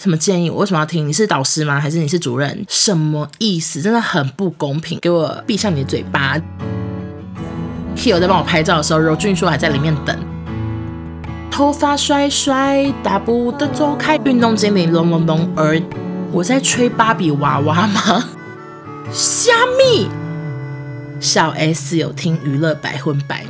什么建议？我为什么要听？你是导师吗？还是你是主任？什么意思？真的很不公平！给我闭上你的嘴巴！Hill 在帮我拍照的时候，柔俊说还在里面等。头发甩甩，大步的走开，运动精灵隆隆隆。而我在吹芭比娃娃吗？虾米？小 S 有听娱乐百分百。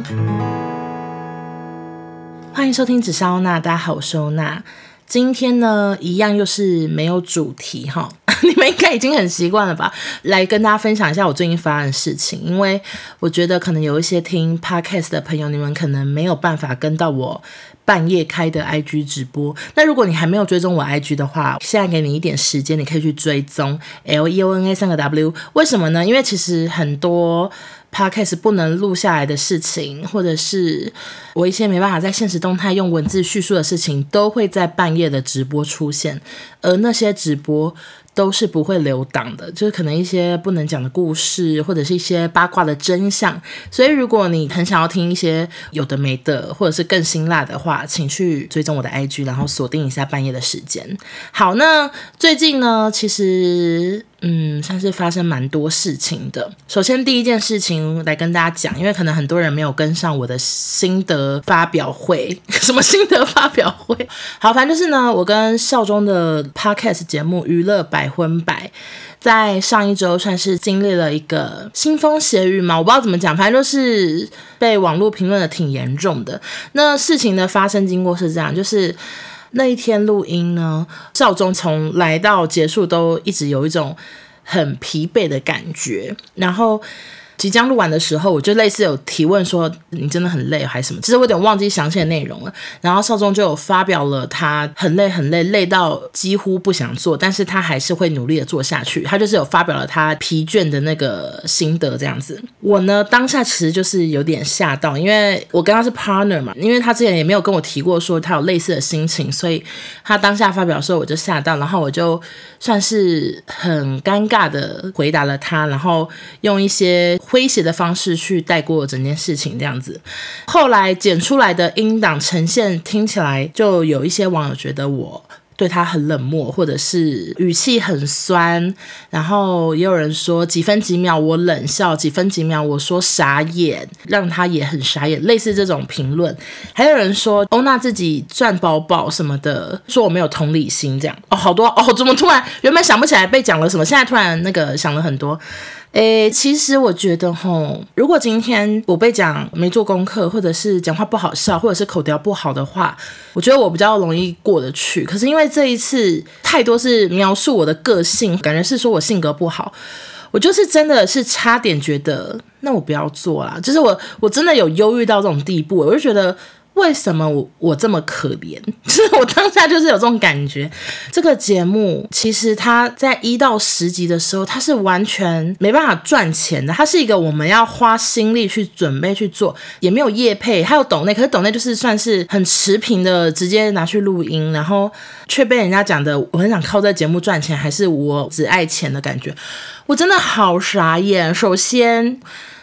欢迎收听紫砂欧娜，大家好，我是欧娜。今天呢，一样又是没有主题哈，你们应该已经很习惯了吧？来跟大家分享一下我最近发生的事情，因为我觉得可能有一些听 podcast 的朋友，你们可能没有办法跟到我半夜开的 IG 直播。那如果你还没有追踪我 IG 的话，现在给你一点时间，你可以去追踪 L E O N A 三个 W。为什么呢？因为其实很多。Podcast 不能录下来的事情，或者是我一些没办法在现实动态用文字叙述的事情，都会在半夜的直播出现，而那些直播。都是不会留档的，就是可能一些不能讲的故事，或者是一些八卦的真相。所以，如果你很想要听一些有的没的，或者是更辛辣的话，请去追踪我的 IG，然后锁定一下半夜的时间。好，那最近呢，其实嗯，算是发生蛮多事情的。首先，第一件事情来跟大家讲，因为可能很多人没有跟上我的心得发表会，什么心得发表会？好，反正就是呢，我跟少中的 Podcast 节目《娱乐百》百分百，在上一周算是经历了一个腥风血雨嘛，我不知道怎么讲，反正就是被网络评论的挺严重的。那事情的发生经过是这样，就是那一天录音呢，赵忠从来到结束都一直有一种很疲惫的感觉，然后。即将录完的时候，我就类似有提问说：“你真的很累还是什么？”其实我有点忘记详细的内容了。然后少中就有发表了他很累很累，累到几乎不想做，但是他还是会努力的做下去。他就是有发表了他疲倦的那个心得这样子。我呢当下其实就是有点吓到，因为我跟他是 partner 嘛，因为他之前也没有跟我提过说他有类似的心情，所以他当下发表的时候我就吓到，然后我就算是很尴尬的回答了他，然后用一些。诙谐的方式去带过整件事情，这样子，后来剪出来的音档呈现，听起来就有一些网友觉得我。对他很冷漠，或者是语气很酸，然后也有人说几分几秒我冷笑，几分几秒我说傻眼，让他也很傻眼，类似这种评论。还有人说欧娜自己赚饱饱什么的，说我没有同理心，这样哦，好多哦，怎么突然原本想不起来被讲了什么，现在突然那个想了很多。诶，其实我觉得吼，如果今天我被讲没做功课，或者是讲话不好笑，或者是口条不好的话，我觉得我比较容易过得去。可是因为这一次太多是描述我的个性，感觉是说我性格不好，我就是真的是差点觉得那我不要做啦，就是我我真的有忧郁到这种地步，我就觉得。为什么我我这么可怜？就是我当下就是有这种感觉。这个节目其实它在一到十集的时候，它是完全没办法赚钱的。它是一个我们要花心力去准备去做，也没有业配，还有抖内，可是抖内就是算是很持平的，直接拿去录音，然后却被人家讲的我很想靠这节目赚钱，还是我只爱钱的感觉。我真的好傻眼。首先。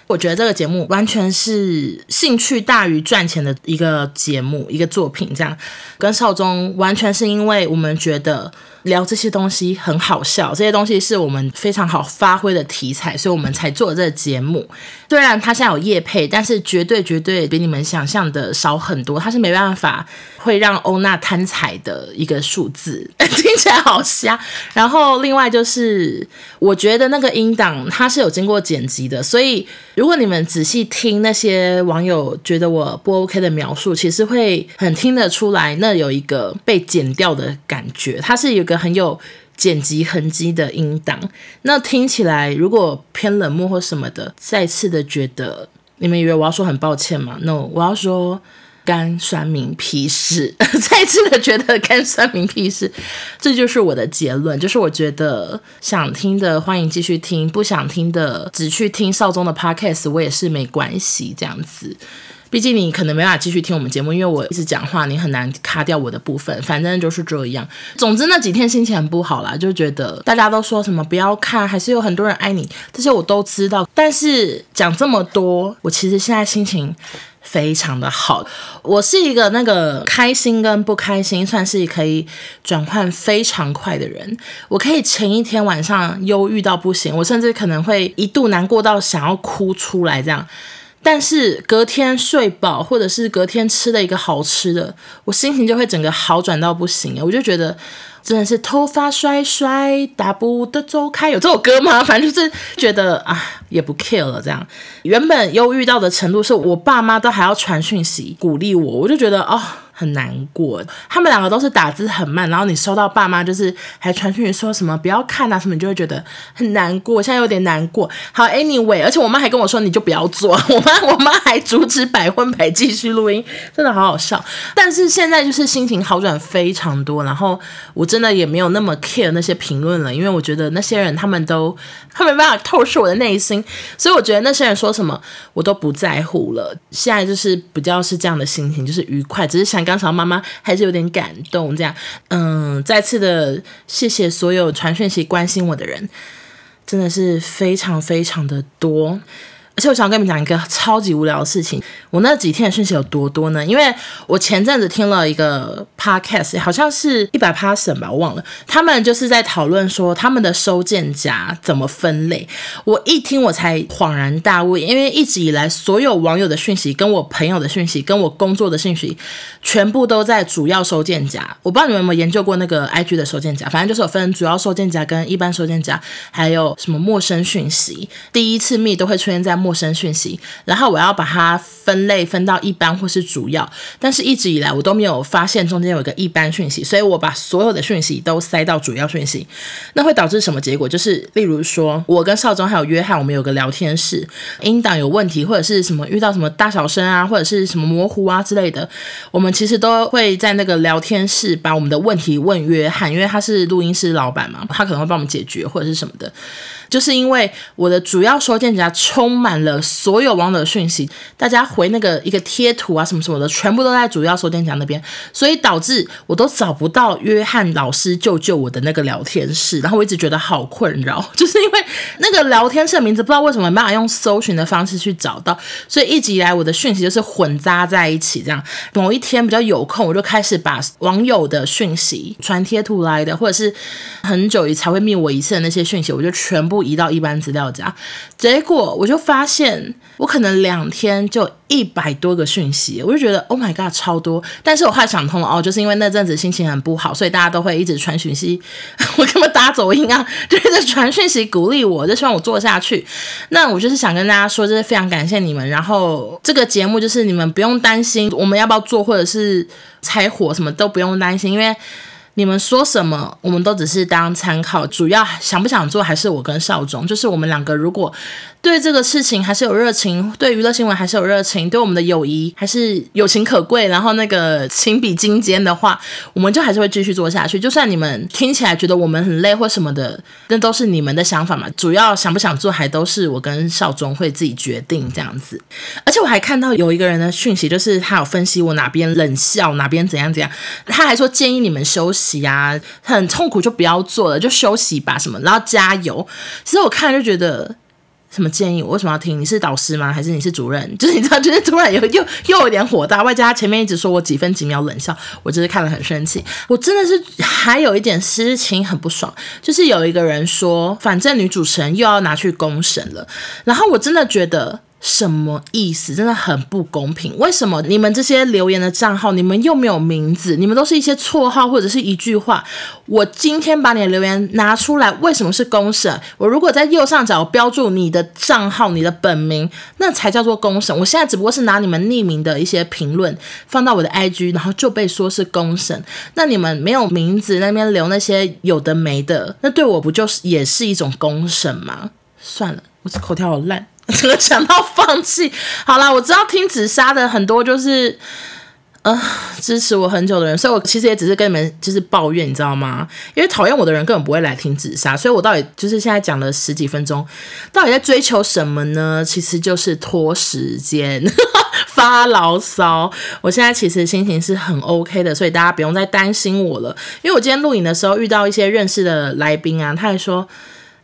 我觉得这个节目完全是兴趣大于赚钱的一个节目，一个作品。这样跟少宗完全是因为我们觉得聊这些东西很好笑，这些东西是我们非常好发挥的题材，所以我们才做这个节目。虽然他现在有业配，但是绝对绝对比你们想象的少很多。他是没办法会让欧娜贪财的一个数字，听起来好瞎。然后另外就是，我觉得那个音档它是有经过剪辑的，所以。如果你们仔细听那些网友觉得我不 OK 的描述，其实会很听得出来，那有一个被剪掉的感觉，它是有一个很有剪辑痕迹的音档。那听起来如果偏冷漠或什么的，再次的觉得，你们以为我要说很抱歉吗？No，我要说。干酸民屁事，再次的觉得干酸民屁事，这就是我的结论。就是我觉得想听的欢迎继续听，不想听的只去听少中的 podcast，我也是没关系。这样子，毕竟你可能没办法继续听我们节目，因为我一直讲话，你很难卡掉我的部分。反正就是这样。总之那几天心情很不好啦，就觉得大家都说什么不要看，还是有很多人爱你，这些我都知道。但是讲这么多，我其实现在心情。非常的好。我是一个那个开心跟不开心算是可以转换非常快的人。我可以前一天晚上忧郁到不行，我甚至可能会一度难过到想要哭出来这样。但是隔天睡饱，或者是隔天吃了一个好吃的，我心情就会整个好转到不行。我就觉得。真的是头发甩甩，大步的走开，有这首歌吗？反正就是觉得啊，也不 care 了。这样，原本忧郁到的程度，是我爸妈都还要传讯息鼓励我，我就觉得哦。很难过，他们两个都是打字很慢，然后你收到爸妈就是还传讯息说什么不要看啊什么，你就会觉得很难过。现在有点难过。好，anyway，而且我妈还跟我说你就不要做，我妈我妈还阻止百分百继续录音，真的好好笑。但是现在就是心情好转非常多，然后我真的也没有那么 care 那些评论了，因为我觉得那些人他们都他没办法透视我的内心，所以我觉得那些人说什么我都不在乎了。现在就是比较是这样的心情，就是愉快，只是想。刚才妈妈还是有点感动，这样，嗯，再次的谢谢所有传讯息关心我的人，真的是非常非常的多。而且我想跟你们讲一个超级无聊的事情，我那几天的讯息有多多呢？因为我前阵子听了一个 podcast，好像是一百 passion 吧，我忘了。他们就是在讨论说他们的收件夹怎么分类。我一听我才恍然大悟，因为一直以来所有网友的讯息、跟我朋友的讯息、跟我工作的讯息，全部都在主要收件夹。我不知道你们有没有研究过那个 IG 的收件夹，反正就是有分主要收件夹跟一般收件夹，还有什么陌生讯息。第一次密都会出现在。陌生讯息，然后我要把它分类分到一般或是主要，但是一直以来我都没有发现中间有一个一般讯息，所以我把所有的讯息都塞到主要讯息，那会导致什么结果？就是例如说，我跟少中还有约翰，我们有个聊天室，音档有问题或者是什么遇到什么大小声啊，或者是什么模糊啊之类的，我们其实都会在那个聊天室把我们的问题问约翰，因为他是录音室老板嘛，他可能会帮我们解决或者是什么的。就是因为我的主要收件夹充满了所有网友的讯息，大家回那个一个贴图啊什么什么的，全部都在主要收件夹那边，所以导致我都找不到约翰老师救救我的那个聊天室，然后我一直觉得好困扰，就是因为那个聊天室的名字不知道为什么没办法用搜寻的方式去找到，所以一直以来我的讯息就是混杂在一起，这样某一天比较有空，我就开始把网友的讯息传贴图来的，或者是很久以才会灭我一次的那些讯息，我就全部。移到一般资料夹，结果我就发现，我可能两天就一百多个讯息，我就觉得 Oh my God，超多。但是我后来想通了，哦，就是因为那阵子心情很不好，所以大家都会一直传讯息，我根本打走音啊，就是在传讯息鼓励我，就希望我做下去。那我就是想跟大家说，就是非常感谢你们。然后这个节目就是你们不用担心我们要不要做，或者是拆火什么都不用担心，因为。你们说什么，我们都只是当参考，主要想不想做还是我跟少总，就是我们两个如果。对这个事情还是有热情，对娱乐新闻还是有热情，对我们的友谊还是友情可贵。然后那个情比金坚的话，我们就还是会继续做下去。就算你们听起来觉得我们很累或什么的，那都是你们的想法嘛。主要想不想做，还都是我跟少中会自己决定这样子。而且我还看到有一个人的讯息，就是他有分析我哪边冷笑，哪边怎样怎样。他还说建议你们休息啊，很痛苦就不要做了，就休息吧什么，然后加油。其实我看就觉得。什么建议？我为什么要听？你是导师吗？还是你是主任？就是你知道，就是突然有又又有点火大，外加他前面一直说我几分几秒冷笑，我就是看了很生气。我真的是还有一点事情很不爽，就是有一个人说，反正女主持人又要拿去公审了，然后我真的觉得。什么意思？真的很不公平。为什么你们这些留言的账号，你们又没有名字，你们都是一些绰号或者是一句话？我今天把你的留言拿出来，为什么是公审？我如果在右上角标注你的账号、你的本名，那才叫做公审。我现在只不过是拿你们匿名的一些评论放到我的 IG，然后就被说是公审。那你们没有名字那边留那些有的没的，那对我不就是也是一种公审吗？算了，我这口条好烂。怎么想到放弃？好啦，我知道听紫砂的很多就是，呃，支持我很久的人，所以我其实也只是跟你们就是抱怨，你知道吗？因为讨厌我的人根本不会来听紫砂，所以我到底就是现在讲了十几分钟，到底在追求什么呢？其实就是拖时间，发牢骚。我现在其实心情是很 OK 的，所以大家不用再担心我了。因为我今天录影的时候遇到一些认识的来宾啊，他还说。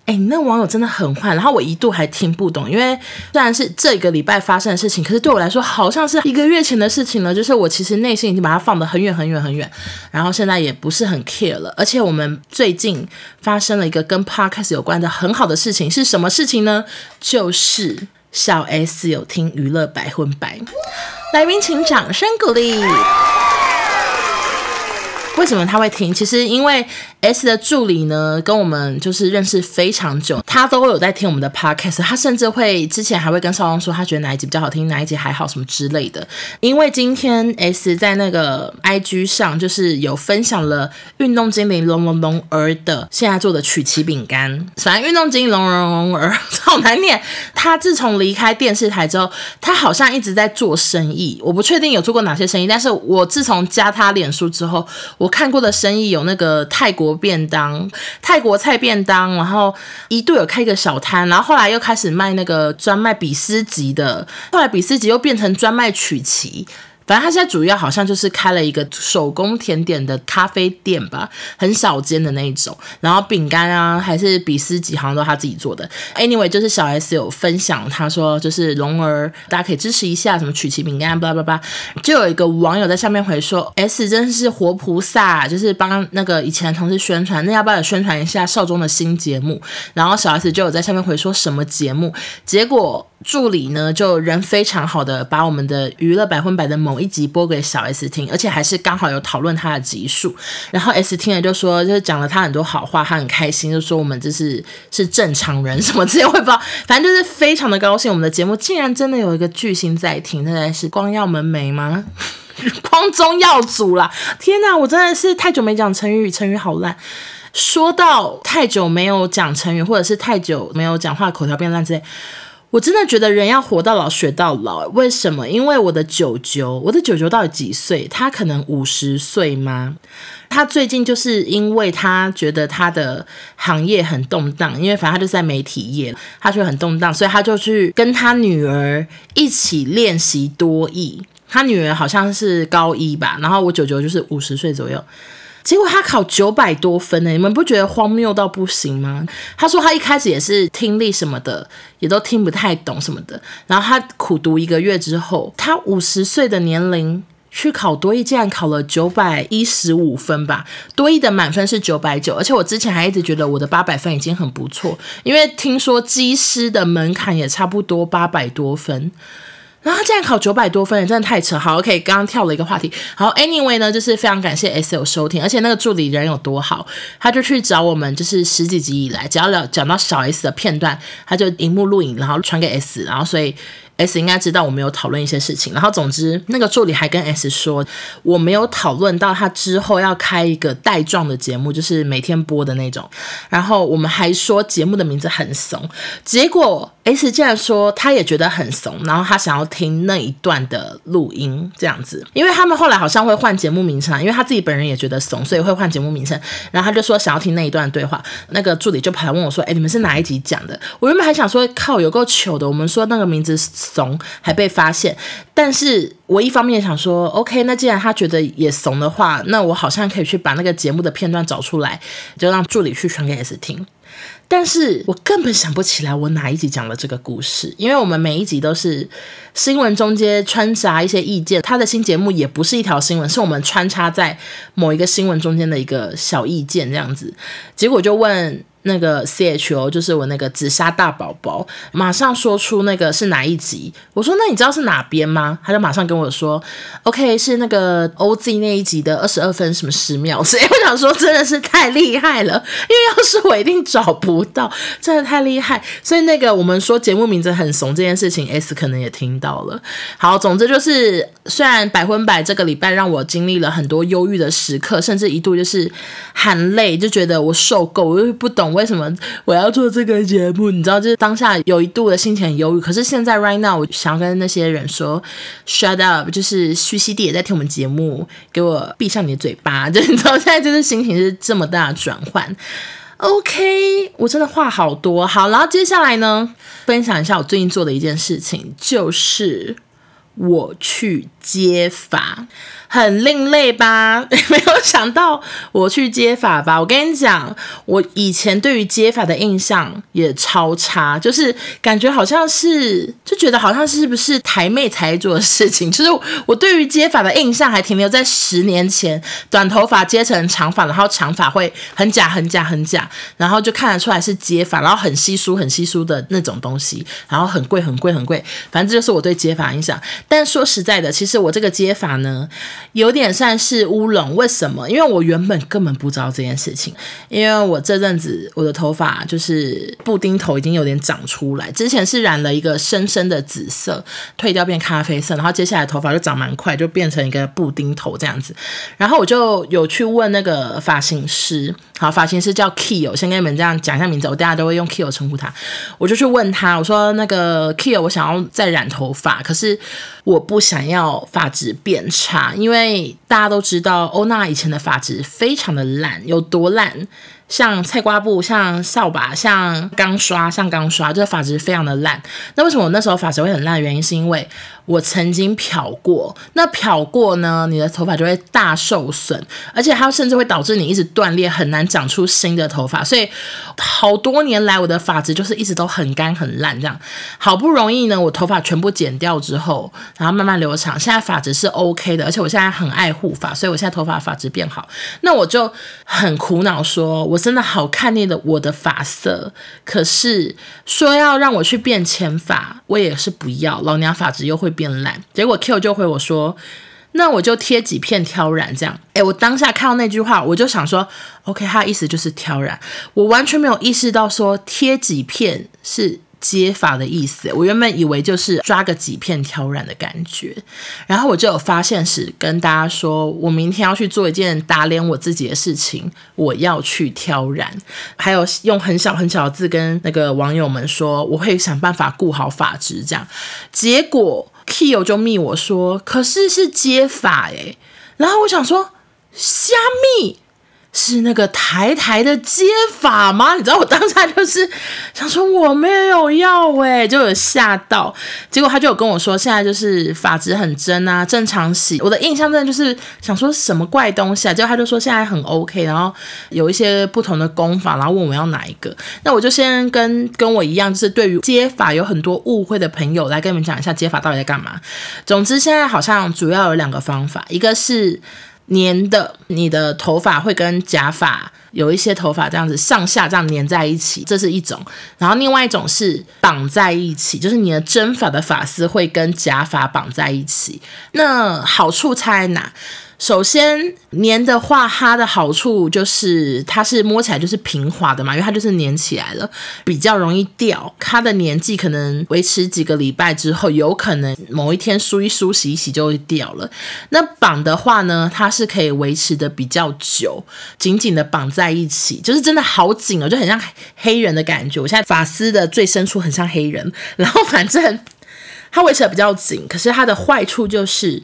哎，你那网友真的很坏。然后我一度还听不懂，因为虽然是这个礼拜发生的事情，可是对我来说好像是一个月前的事情了。就是我其实内心已经把它放得很远很远很远，然后现在也不是很 care 了。而且我们最近发生了一个跟 podcast 有关的很好的事情，是什么事情呢？就是小 S 有听娱乐百分百，来宾请掌声鼓励。为什么他会听？其实因为 S 的助理呢，跟我们就是认识非常久，他都有在听我们的 podcast。他甚至会之前还会跟少东说，他觉得哪一集比较好听，哪一集还好什么之类的。因为今天 S 在那个 IG 上就是有分享了运动精灵龙龙龙儿的现在做的曲奇饼干。反正运动精灵龙龙龙儿 好难念。他自从离开电视台之后，他好像一直在做生意。我不确定有做过哪些生意，但是我自从加他脸书之后，我看过的生意有那个泰国便当、泰国菜便当，然后一度有开一个小摊，然后后来又开始卖那个专卖比斯吉的，后来比斯吉又变成专卖曲奇。反正他现在主要好像就是开了一个手工甜点的咖啡店吧，很小间的那一种。然后饼干啊，还是比斯吉，好像都他自己做的。Anyway，就是小 S 有分享，他说就是龙儿，大家可以支持一下什么曲奇饼干，巴拉巴拉。就有一个网友在下面回说，S 真是活菩萨，就是帮那个以前的同事宣传，那要不要宣传一下少中的新节目？然后小 S 就有在下面回说什么节目？结果。助理呢，就人非常好的把我们的娱乐百分百的某一集播给小 S 听，而且还是刚好有讨论他的集数。然后 S 听了就说，就是讲了他很多好话，他很开心，就说我们这是是正常人什么之类，我也不知道，反正就是非常的高兴。我们的节目竟然真的有一个巨星在听，那是光耀门楣吗？光宗耀祖啦！天哪，我真的是太久没讲成语，成语好烂。说到太久没有讲成语，或者是太久没有讲话，口条变烂之类。我真的觉得人要活到老学到老，为什么？因为我的舅舅，我的舅舅到底几岁？他可能五十岁吗？他最近就是因为他觉得他的行业很动荡，因为反正他就在媒体业，他觉得很动荡，所以他就去跟他女儿一起练习多艺。他女儿好像是高一吧，然后我舅舅就是五十岁左右。结果他考九百多分呢，你们不觉得荒谬到不行吗？他说他一开始也是听力什么的，也都听不太懂什么的。然后他苦读一个月之后，他五十岁的年龄去考多益，竟然考了九百一十五分吧。多益的满分是九百九，而且我之前还一直觉得我的八百分已经很不错，因为听说机师的门槛也差不多八百多分。然后他竟然考九百多分，真的太扯。好，OK，刚刚跳了一个话题。好，Anyway 呢，就是非常感谢 S 有收听，而且那个助理人有多好，他就去找我们，就是十几集以来，只要聊讲到小 S 的片段，他就荧幕录影，然后传给 S，然后所以。S 应该知道我没有讨论一些事情，然后总之那个助理还跟 S 说，我没有讨论到他之后要开一个带状的节目，就是每天播的那种。然后我们还说节目的名字很怂，结果 S 竟然说他也觉得很怂，然后他想要听那一段的录音这样子，因为他们后来好像会换节目名称，因为他自己本人也觉得怂，所以会换节目名称。然后他就说想要听那一段对话，那个助理就跑来问我说：“哎，你们是哪一集讲的？”我原本还想说靠，有够糗的，我们说那个名字是。怂还被发现，但是我一方面想说，OK，那既然他觉得也怂的话，那我好像可以去把那个节目的片段找出来，就让助理去传给 S 听。但是我根本想不起来我哪一集讲了这个故事，因为我们每一集都是新闻中间穿插一些意见，他的新节目也不是一条新闻，是我们穿插在某一个新闻中间的一个小意见这样子，结果就问。那个 C H O 就是我那个紫砂大宝宝，马上说出那个是哪一集。我说那你知道是哪边吗？他就马上跟我说，OK 是那个 O Z 那一集的二十二分什么十秒。所以我想说真的是太厉害了，因为要是我一定找不到，真的太厉害。所以那个我们说节目名字很怂这件事情，S 可能也听到了。好，总之就是虽然百分百这个礼拜让我经历了很多忧郁的时刻，甚至一度就是含泪，就觉得我受够，我又不懂。为什么我要做这个节目？你知道，就是当下有一度的心情很忧郁。可是现在，right now，我想要跟那些人说，shut up，就是徐熙娣也在听我们节目，给我闭上你的嘴巴。就你知道，现在就是心情是这么大的转换。OK，我真的话好多。好，然后接下来呢，分享一下我最近做的一件事情，就是我去接发。很另类吧？没有想到我去接发吧？我跟你讲，我以前对于接发的印象也超差，就是感觉好像是就觉得好像是不是台妹才做的事情。就是我对于接发的印象还停留在十年前，短头发接成长发，然后长发会很假很假很假，然后就看得出来是接发，然后很稀疏很稀疏的那种东西，然后很贵很贵很贵，反正这就是我对接发印象。但说实在的，其实我这个接法呢。有点算是乌龙，为什么？因为我原本根本不知道这件事情，因为我这阵子我的头发就是布丁头，已经有点长出来。之前是染了一个深深的紫色，退掉变咖啡色，然后接下来头发就长蛮快，就变成一个布丁头这样子。然后我就有去问那个发型师，好，发型师叫 Kio，先跟你们这样讲一下名字，我大家都会用 Kio 称呼他。我就去问他，我说那个 Kio，我想要再染头发，可是我不想要发质变差，因为。大家都知道欧娜以前的发质非常的烂，有多烂？像菜瓜布，像扫把，像钢刷，像钢刷，这个发质非常的烂。那为什么我那时候发质会很烂？原因是因为我曾经漂过。那漂过呢，你的头发就会大受损，而且它甚至会导致你一直断裂，很难长出新的头发。所以好多年来，我的发质就是一直都很干很烂这样。好不容易呢，我头发全部剪掉之后，然后慢慢留长，现在发质是 OK 的，而且我现在很爱护发，所以我现在头发发质变好。那我就很苦恼，说我。真的好看腻的我的发色，可是说要让我去变浅发，我也是不要。老娘发质又会变烂。结果 Q 就回我说：“那我就贴几片挑染这样。”诶，我当下看到那句话，我就想说：“OK，他的意思就是挑染。”我完全没有意识到说贴几片是。接发的意思，我原本以为就是抓个几片挑染的感觉，然后我就有发现时跟大家说，我明天要去做一件打脸我自己的事情，我要去挑染，还有用很小很小的字跟那个网友们说，我会想办法顾好发质，这样。结果 Kyo 就密我说，可是是接法诶，然后我想说，虾密。是那个台台的接法吗？你知道我当下就是 想说我没有要诶，就有吓到。结果他就有跟我说，现在就是发质很真啊，正常洗。我的印象真的就是想说什么怪东西啊？结果他就说现在很 OK，然后有一些不同的功法，然后问我要哪一个。那我就先跟跟我一样，就是对于接法有很多误会的朋友来跟你们讲一下接法到底在干嘛。总之现在好像主要有两个方法，一个是。粘的，你的头发会跟假发有一些头发这样子上下这样粘在一起，这是一种。然后另外一种是绑在一起，就是你的真发的发丝会跟假发绑在一起。那好处差在哪？首先，粘的话，它的好处就是它是摸起来就是平滑的嘛，因为它就是粘起来了，比较容易掉。它的粘剂可能维持几个礼拜之后，有可能某一天梳一梳、洗一洗就会掉了。那绑的话呢，它是可以维持的比较久，紧紧的绑在一起，就是真的好紧哦，就很像黑人的感觉。我现在发丝的最深处很像黑人，然后反正 它维持的比较紧，可是它的坏处就是。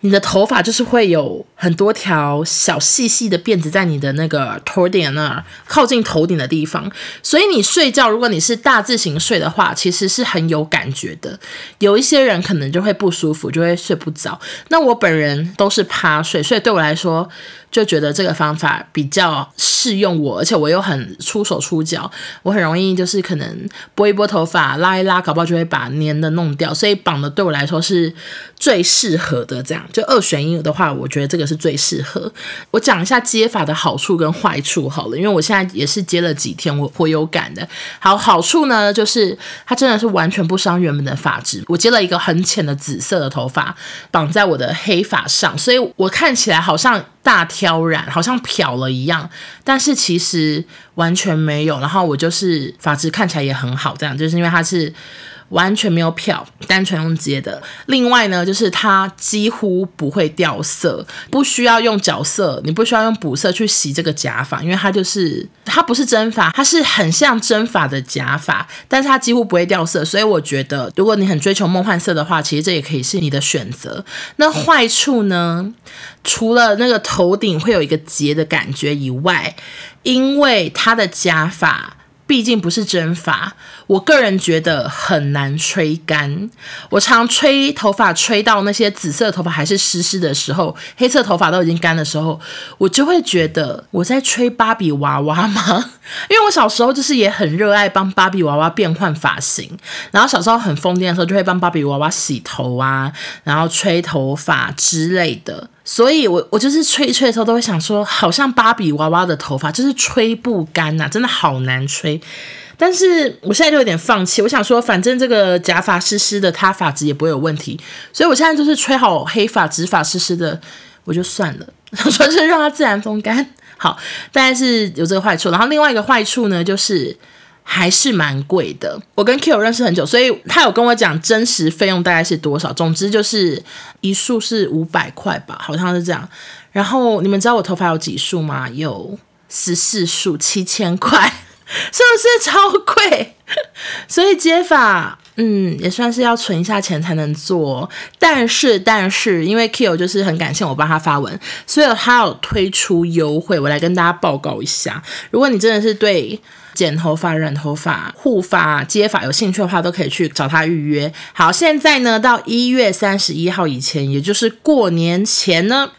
你的头发就是会有很多条小细细的辫子在你的那个头顶那儿，靠近头顶的地方，所以你睡觉，如果你是大字型睡的话，其实是很有感觉的。有一些人可能就会不舒服，就会睡不着。那我本人都是趴睡，所以对我来说。就觉得这个方法比较适用我，而且我又很出手出脚，我很容易就是可能拨一拨头发，拉一拉，搞不好就会把粘的弄掉，所以绑的对我来说是最适合的。这样就二选一的话，我觉得这个是最适合。我讲一下接发的好处跟坏处好了，因为我现在也是接了几天，我颇有感的。好，好处呢就是它真的是完全不伤原本的发质。我接了一个很浅的紫色的头发绑在我的黑发上，所以我看起来好像。大挑染好像漂了一样，但是其实完全没有。然后我就是发质看起来也很好，这样就是因为它是。完全没有漂，单纯用接的。另外呢，就是它几乎不会掉色，不需要用角色，你不需要用补色去洗这个假发，因为它就是它不是真发，它是很像真发的假发，但是它几乎不会掉色。所以我觉得，如果你很追求梦幻色的话，其实这也可以是你的选择。那坏处呢？除了那个头顶会有一个结的感觉以外，因为它的假发。毕竟不是真发，我个人觉得很难吹干。我常吹头发吹到那些紫色头发还是湿湿的时候，黑色头发都已经干的时候，我就会觉得我在吹芭比娃娃吗？因为我小时候就是也很热爱帮芭比娃娃变换发型，然后小时候很疯癫的时候就会帮芭比娃娃洗头啊，然后吹头发之类的。所以我我就是吹一吹的时候都会想说，好像芭比娃娃的头发就是吹不干呐、啊，真的好难吹。但是我现在就有点放弃，我想说，反正这个假发湿湿的，它发质也不会有问题，所以我现在就是吹好黑发、直发湿湿的，我就算了，我说是让它自然风干。好，大概是有这个坏处，然后另外一个坏处呢，就是。还是蛮贵的。我跟 Kyo 认识很久，所以他有跟我讲真实费用大概是多少。总之就是一束是五百块吧，好像是这样。然后你们知道我头发有几束吗？有十四束，七千块，是不是超贵？所以接发，嗯，也算是要存一下钱才能做。但是，但是因为 Kyo 就是很感谢我帮他发文，所以他有推出优惠，我来跟大家报告一下。如果你真的是对。剪头发、染头发、护发、接发，有兴趣的话都可以去找他预约。好，现在呢，到一月三十一号以前，也就是过年前呢，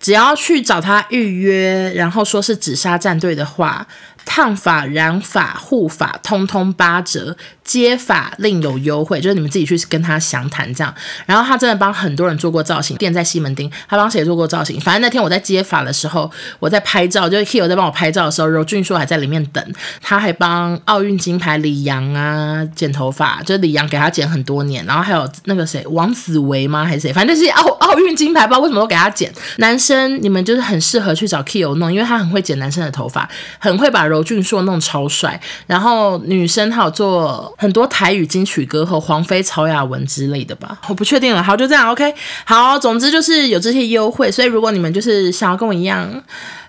只要去找他预约，然后说是紫砂战队的话。烫发、染发、护发，通通八折；接发另有优惠，就是你们自己去跟他详谈这样。然后他真的帮很多人做过造型，店在西门町，他帮谁做过造型？反正那天我在接发的时候，我在拍照，就是 Kyo 在帮我拍照的时候，柔俊说还在里面等。他还帮奥运金牌李阳啊剪头发，就是李阳给他剪很多年。然后还有那个谁，王子维吗？还是谁？反正就是奥奥运金牌，不知道为什么都给他剪。男生你们就是很适合去找 Kyo 弄，因为他很会剪男生的头发，很会把。柔俊硕弄超帅，然后女生还有做很多台语金曲歌和黄飞、曹雅文之类的吧，我不确定了。好，就这样，OK。好，总之就是有这些优惠，所以如果你们就是想要跟我一样。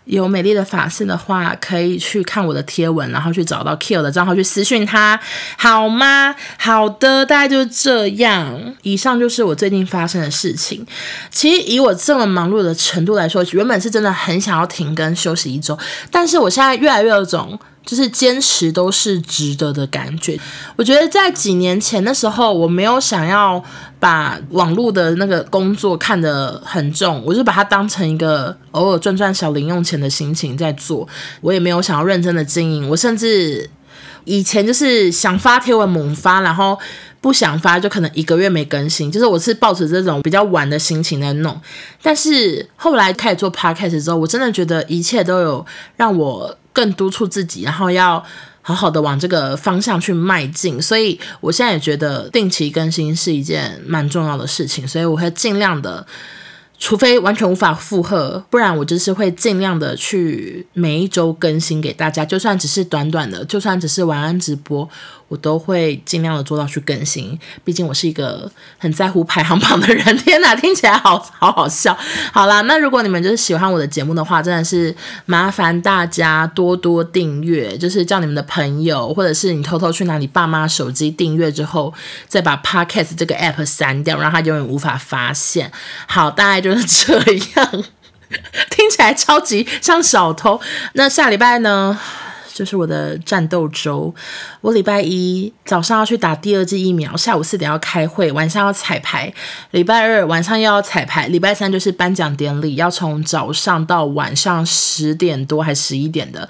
有美丽的发色的话，可以去看我的贴文，然后去找到 KILL 的账号去私讯他，好吗？好的，大概就是这样。以上就是我最近发生的事情。其实以我这么忙碌的程度来说，原本是真的很想要停更休息一周，但是我现在越来越有种。就是坚持都是值得的感觉。我觉得在几年前的时候，我没有想要把网络的那个工作看得很重，我就把它当成一个偶尔赚赚小零用钱的心情在做。我也没有想要认真的经营。我甚至以前就是想发贴文猛发，然后不想发就可能一个月没更新。就是我是抱着这种比较晚的心情在弄。但是后来开始做 podcast 之后，我真的觉得一切都有让我。更督促自己，然后要好好的往这个方向去迈进，所以我现在也觉得定期更新是一件蛮重要的事情，所以我会尽量的，除非完全无法负荷，不然我就是会尽量的去每一周更新给大家，就算只是短短的，就算只是晚安直播。我都会尽量的做到去更新，毕竟我是一个很在乎排行榜的人。天哪，听起来好好好笑。好啦，那如果你们就是喜欢我的节目的话，真的是麻烦大家多多订阅，就是叫你们的朋友，或者是你偷偷去拿你爸妈手机订阅之后，再把 Podcast 这个 app 删掉，让他永远无法发现。好，大概就是这样，听起来超级像小偷。那下礼拜呢？就是我的战斗周，我礼拜一早上要去打第二剂疫苗，下午四点要开会，晚上要彩排，礼拜二晚上又要彩排，礼拜三就是颁奖典礼，要从早上到晚上十点多还十一点的，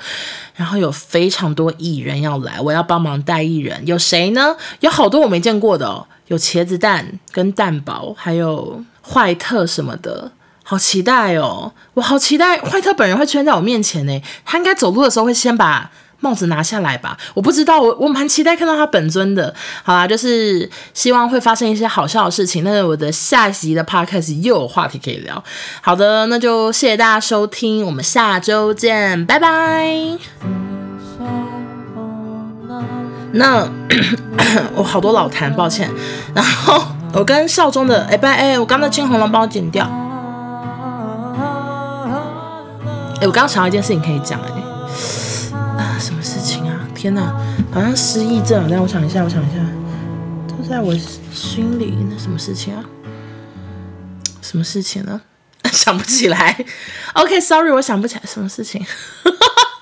然后有非常多艺人要来，我要帮忙带艺人，有谁呢？有好多我没见过的哦，有茄子蛋跟蛋堡，还有坏特什么的。好期待哦！我好期待坏特本人会出现在我面前呢。他应该走路的时候会先把帽子拿下来吧？我不知道，我我蛮期待看到他本尊的。好啦，就是希望会发生一些好笑的事情。那我的下一集的 podcast 又有话题可以聊。好的，那就谢谢大家收听，我们下周见，拜拜。那 我好多老痰，抱歉。然后我跟少中的哎拜哎，我刚才青红龙帮我剪掉。我刚刚想到一件事情可以讲哎、啊，什么事情啊？天哪，好像失忆症。让我想一下，我想一下，都在我心里。那什么事情啊？什么事情呢？想不起来。OK，Sorry，我想不起来什么事情。